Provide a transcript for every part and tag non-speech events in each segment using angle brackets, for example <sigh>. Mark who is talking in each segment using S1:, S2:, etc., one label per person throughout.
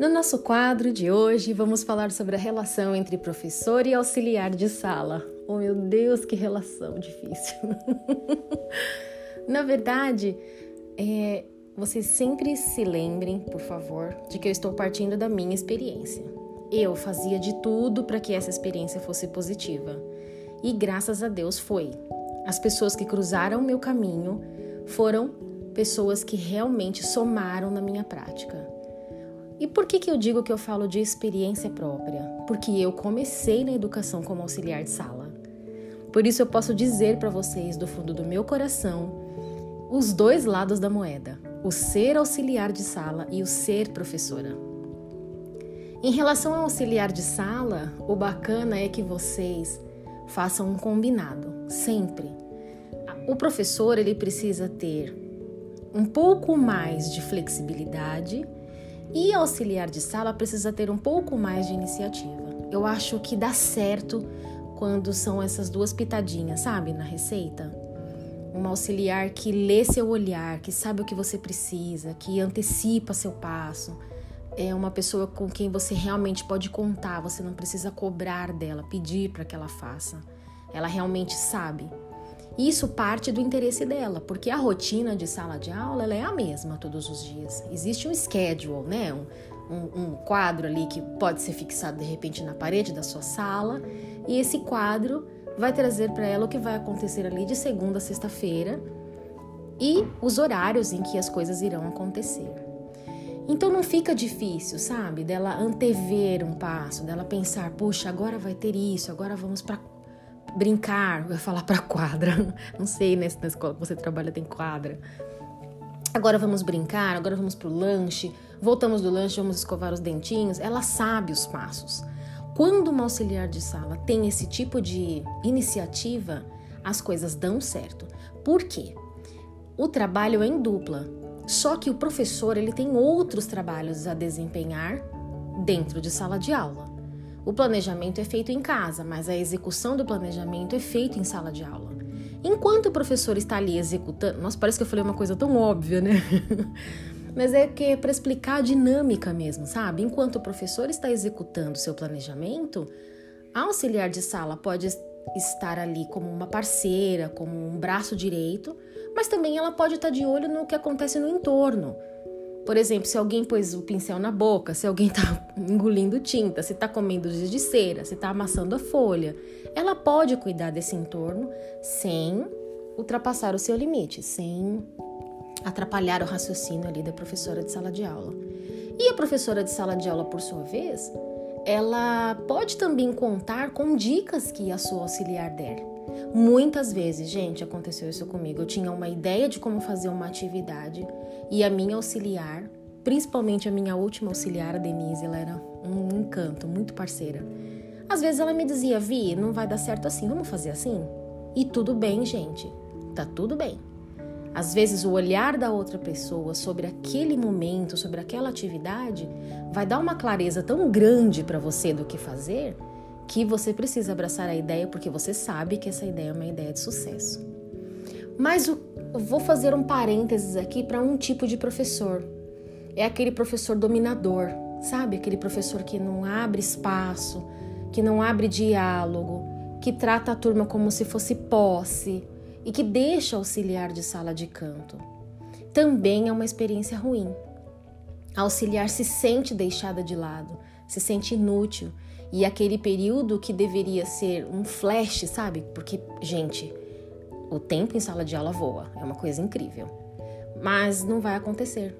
S1: No nosso quadro de hoje, vamos falar sobre a relação entre professor e auxiliar de sala. Oh meu Deus, que relação difícil! <laughs> Na verdade, é, vocês sempre se lembrem, por favor, de que eu estou partindo da minha experiência. Eu fazia de tudo para que essa experiência fosse positiva. E graças a Deus foi. As pessoas que cruzaram meu caminho foram pessoas que realmente somaram na minha prática. E por que, que eu digo que eu falo de experiência própria? Porque eu comecei na educação como auxiliar de sala. Por isso eu posso dizer para vocês do fundo do meu coração os dois lados da moeda: o ser auxiliar de sala e o ser professora. Em relação ao auxiliar de sala, o bacana é que vocês façam um combinado, sempre. O professor ele precisa ter um pouco mais de flexibilidade e auxiliar de sala precisa ter um pouco mais de iniciativa. Eu acho que dá certo quando são essas duas pitadinhas, sabe, na receita. Um auxiliar que lê seu olhar, que sabe o que você precisa, que antecipa seu passo. É uma pessoa com quem você realmente pode contar, você não precisa cobrar dela, pedir para que ela faça. Ela realmente sabe. Isso parte do interesse dela, porque a rotina de sala de aula é a mesma todos os dias. Existe um schedule, né? Um, um, um quadro ali que pode ser fixado de repente na parede da sua sala, e esse quadro vai trazer para ela o que vai acontecer ali de segunda a sexta-feira e os horários em que as coisas irão acontecer. Então não fica difícil, sabe? Dela antever um passo, dela pensar, puxa, agora vai ter isso, agora vamos para brincar, ia falar para quadra. <laughs> Não sei, né, se na escola que você trabalha tem quadra. Agora vamos brincar, agora vamos pro lanche. Voltamos do lanche, vamos escovar os dentinhos. Ela sabe os passos. Quando uma auxiliar de sala tem esse tipo de iniciativa, as coisas dão certo. Por quê? O trabalho é em dupla. Só que o professor ele tem outros trabalhos a desempenhar dentro de sala de aula. O planejamento é feito em casa, mas a execução do planejamento é feita em sala de aula. Enquanto o professor está ali executando, nossa, parece que eu falei uma coisa tão óbvia, né? <laughs> mas é que é para explicar a dinâmica mesmo, sabe? Enquanto o professor está executando seu planejamento, a auxiliar de sala pode estar ali como uma parceira, como um braço direito, mas também ela pode estar de olho no que acontece no entorno. Por exemplo, se alguém pôs o pincel na boca, se alguém está <laughs> engolindo tinta, se está comendo giz de cera, se está amassando a folha, ela pode cuidar desse entorno sem ultrapassar o seu limite, sem atrapalhar o raciocínio ali da professora de sala de aula. E a professora de sala de aula, por sua vez, ela pode também contar com dicas que a sua auxiliar der. Muitas vezes, gente, aconteceu isso comigo. Eu tinha uma ideia de como fazer uma atividade e a minha auxiliar, principalmente a minha última auxiliar, a Denise, ela era um encanto, muito parceira. Às vezes ela me dizia, Vi, não vai dar certo assim, vamos fazer assim? E tudo bem, gente, tá tudo bem. Às vezes, o olhar da outra pessoa sobre aquele momento, sobre aquela atividade, vai dar uma clareza tão grande para você do que fazer que você precisa abraçar a ideia porque você sabe que essa ideia é uma ideia de sucesso. Mas eu vou fazer um parênteses aqui para um tipo de professor. É aquele professor dominador, sabe? Aquele professor que não abre espaço, que não abre diálogo, que trata a turma como se fosse posse e que deixa auxiliar de sala de canto. Também é uma experiência ruim. A auxiliar se sente deixada de lado, se sente inútil e aquele período que deveria ser um flash, sabe? Porque, gente, o tempo em sala de aula voa, é uma coisa incrível. Mas não vai acontecer.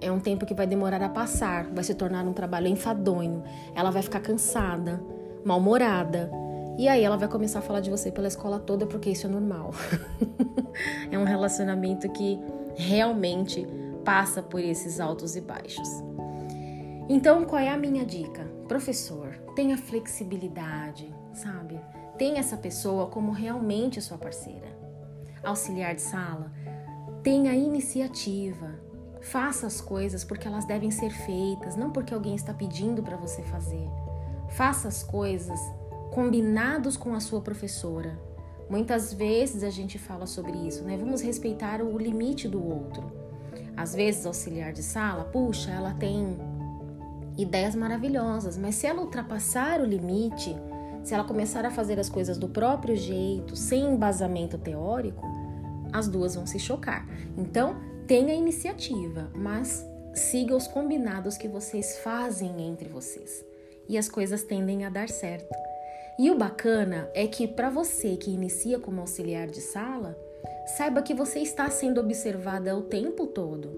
S1: É um tempo que vai demorar a passar, vai se tornar um trabalho enfadonho. Ela vai ficar cansada, mal-humorada. E aí ela vai começar a falar de você pela escola toda porque isso é normal. <laughs> é um relacionamento que realmente passa por esses altos e baixos. Então, qual é a minha dica? Professor, tenha flexibilidade, sabe? Tenha essa pessoa como realmente sua parceira. Auxiliar de sala, tenha iniciativa. Faça as coisas porque elas devem ser feitas, não porque alguém está pedindo para você fazer. Faça as coisas combinados com a sua professora. Muitas vezes a gente fala sobre isso, né? Vamos respeitar o limite do outro. Às vezes, auxiliar de sala, puxa, ela tem ideias maravilhosas, mas se ela ultrapassar o limite, se ela começar a fazer as coisas do próprio jeito, sem embasamento teórico, as duas vão se chocar. Então, tenha iniciativa, mas siga os combinados que vocês fazem entre vocês. E as coisas tendem a dar certo. E o bacana é que para você que inicia como auxiliar de sala, saiba que você está sendo observada o tempo todo,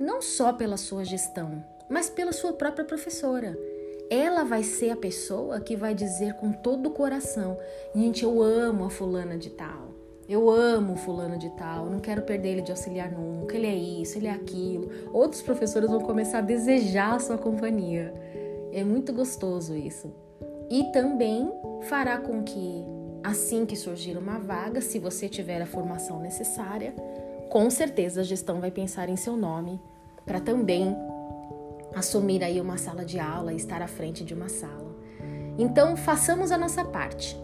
S1: não só pela sua gestão, mas pela sua própria professora. Ela vai ser a pessoa que vai dizer com todo o coração: gente, eu amo a fulana de tal. Eu amo fulano de tal, não quero perder ele de auxiliar nunca, ele é isso, ele é aquilo. Outros professores vão começar a desejar a sua companhia. É muito gostoso isso. E também fará com que, assim que surgir uma vaga, se você tiver a formação necessária, com certeza a gestão vai pensar em seu nome para também assumir aí uma sala de aula e estar à frente de uma sala. Então, façamos a nossa parte.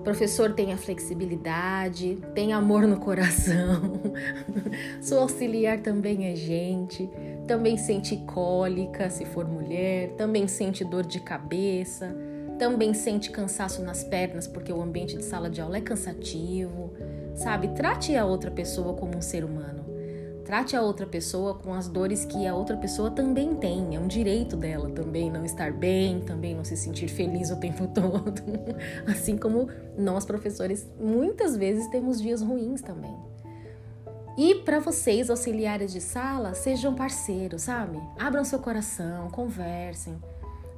S1: O professor tenha flexibilidade, tem amor no coração. <laughs> Sou auxiliar também é gente, também sente cólica se for mulher, também sente dor de cabeça, também sente cansaço nas pernas porque o ambiente de sala de aula é cansativo. Sabe, trate a outra pessoa como um ser humano. Trate a outra pessoa com as dores que a outra pessoa também tem. É um direito dela também não estar bem, também não se sentir feliz o tempo <laughs> todo. Assim como nós, professores, muitas vezes temos dias ruins também. E para vocês, auxiliares de sala, sejam parceiros, sabe? Abram seu coração, conversem.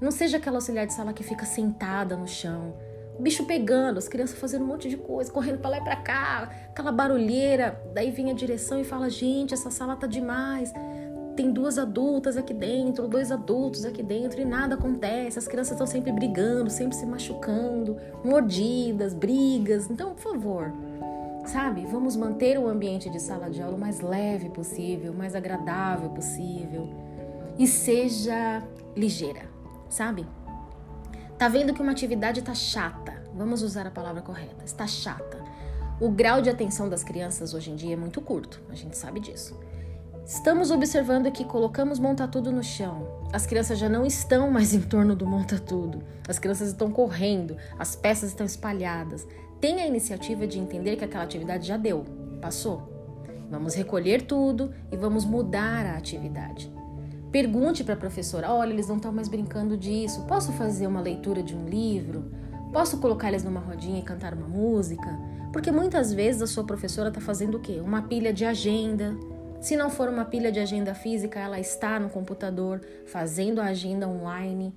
S1: Não seja aquela auxiliar de sala que fica sentada no chão bicho pegando, as crianças fazendo um monte de coisa, correndo para lá e para cá, aquela barulheira. Daí vem a direção e fala: gente, essa sala tá demais. Tem duas adultas aqui dentro, dois adultos aqui dentro e nada acontece. As crianças estão sempre brigando, sempre se machucando, mordidas, brigas. Então, por favor, sabe? Vamos manter o ambiente de sala de aula o mais leve possível, mais agradável possível e seja ligeira, sabe? Tá vendo que uma atividade está chata? Vamos usar a palavra correta. Está chata. O grau de atenção das crianças hoje em dia é muito curto, a gente sabe disso. Estamos observando que colocamos monta-tudo no chão. As crianças já não estão mais em torno do monta-tudo. As crianças estão correndo, as peças estão espalhadas. Tenha a iniciativa de entender que aquela atividade já deu, passou. Vamos recolher tudo e vamos mudar a atividade. Pergunte para a professora: olha, eles não estão mais brincando disso. Posso fazer uma leitura de um livro? Posso colocar eles numa rodinha e cantar uma música? Porque muitas vezes a sua professora está fazendo o quê? Uma pilha de agenda. Se não for uma pilha de agenda física, ela está no computador fazendo a agenda online.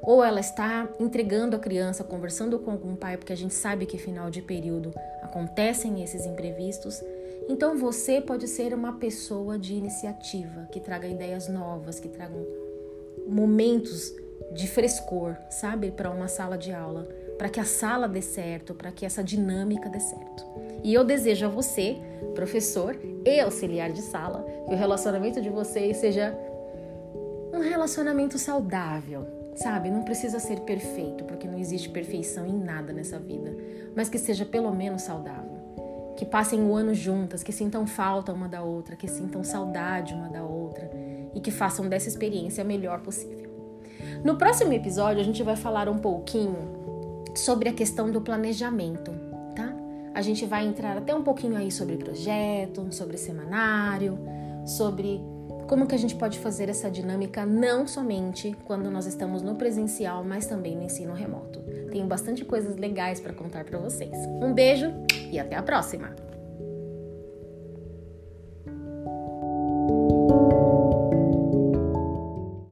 S1: Ou ela está entregando a criança, conversando com algum pai, porque a gente sabe que final de período acontecem esses imprevistos. Então você pode ser uma pessoa de iniciativa, que traga ideias novas, que tragam momentos de frescor, sabe, para uma sala de aula, para que a sala dê certo, para que essa dinâmica dê certo. E eu desejo a você, professor e auxiliar de sala, que o relacionamento de vocês seja um relacionamento saudável, sabe? Não precisa ser perfeito, porque não existe perfeição em nada nessa vida, mas que seja pelo menos saudável que passem o ano juntas, que sintam falta uma da outra, que sintam saudade uma da outra e que façam dessa experiência a melhor possível. No próximo episódio, a gente vai falar um pouquinho sobre a questão do planejamento, tá? A gente vai entrar até um pouquinho aí sobre projeto, sobre semanário, sobre como que a gente pode fazer essa dinâmica não somente quando nós estamos no presencial, mas também no ensino remoto. Tenho bastante coisas legais para contar para vocês. Um beijo e até a próxima!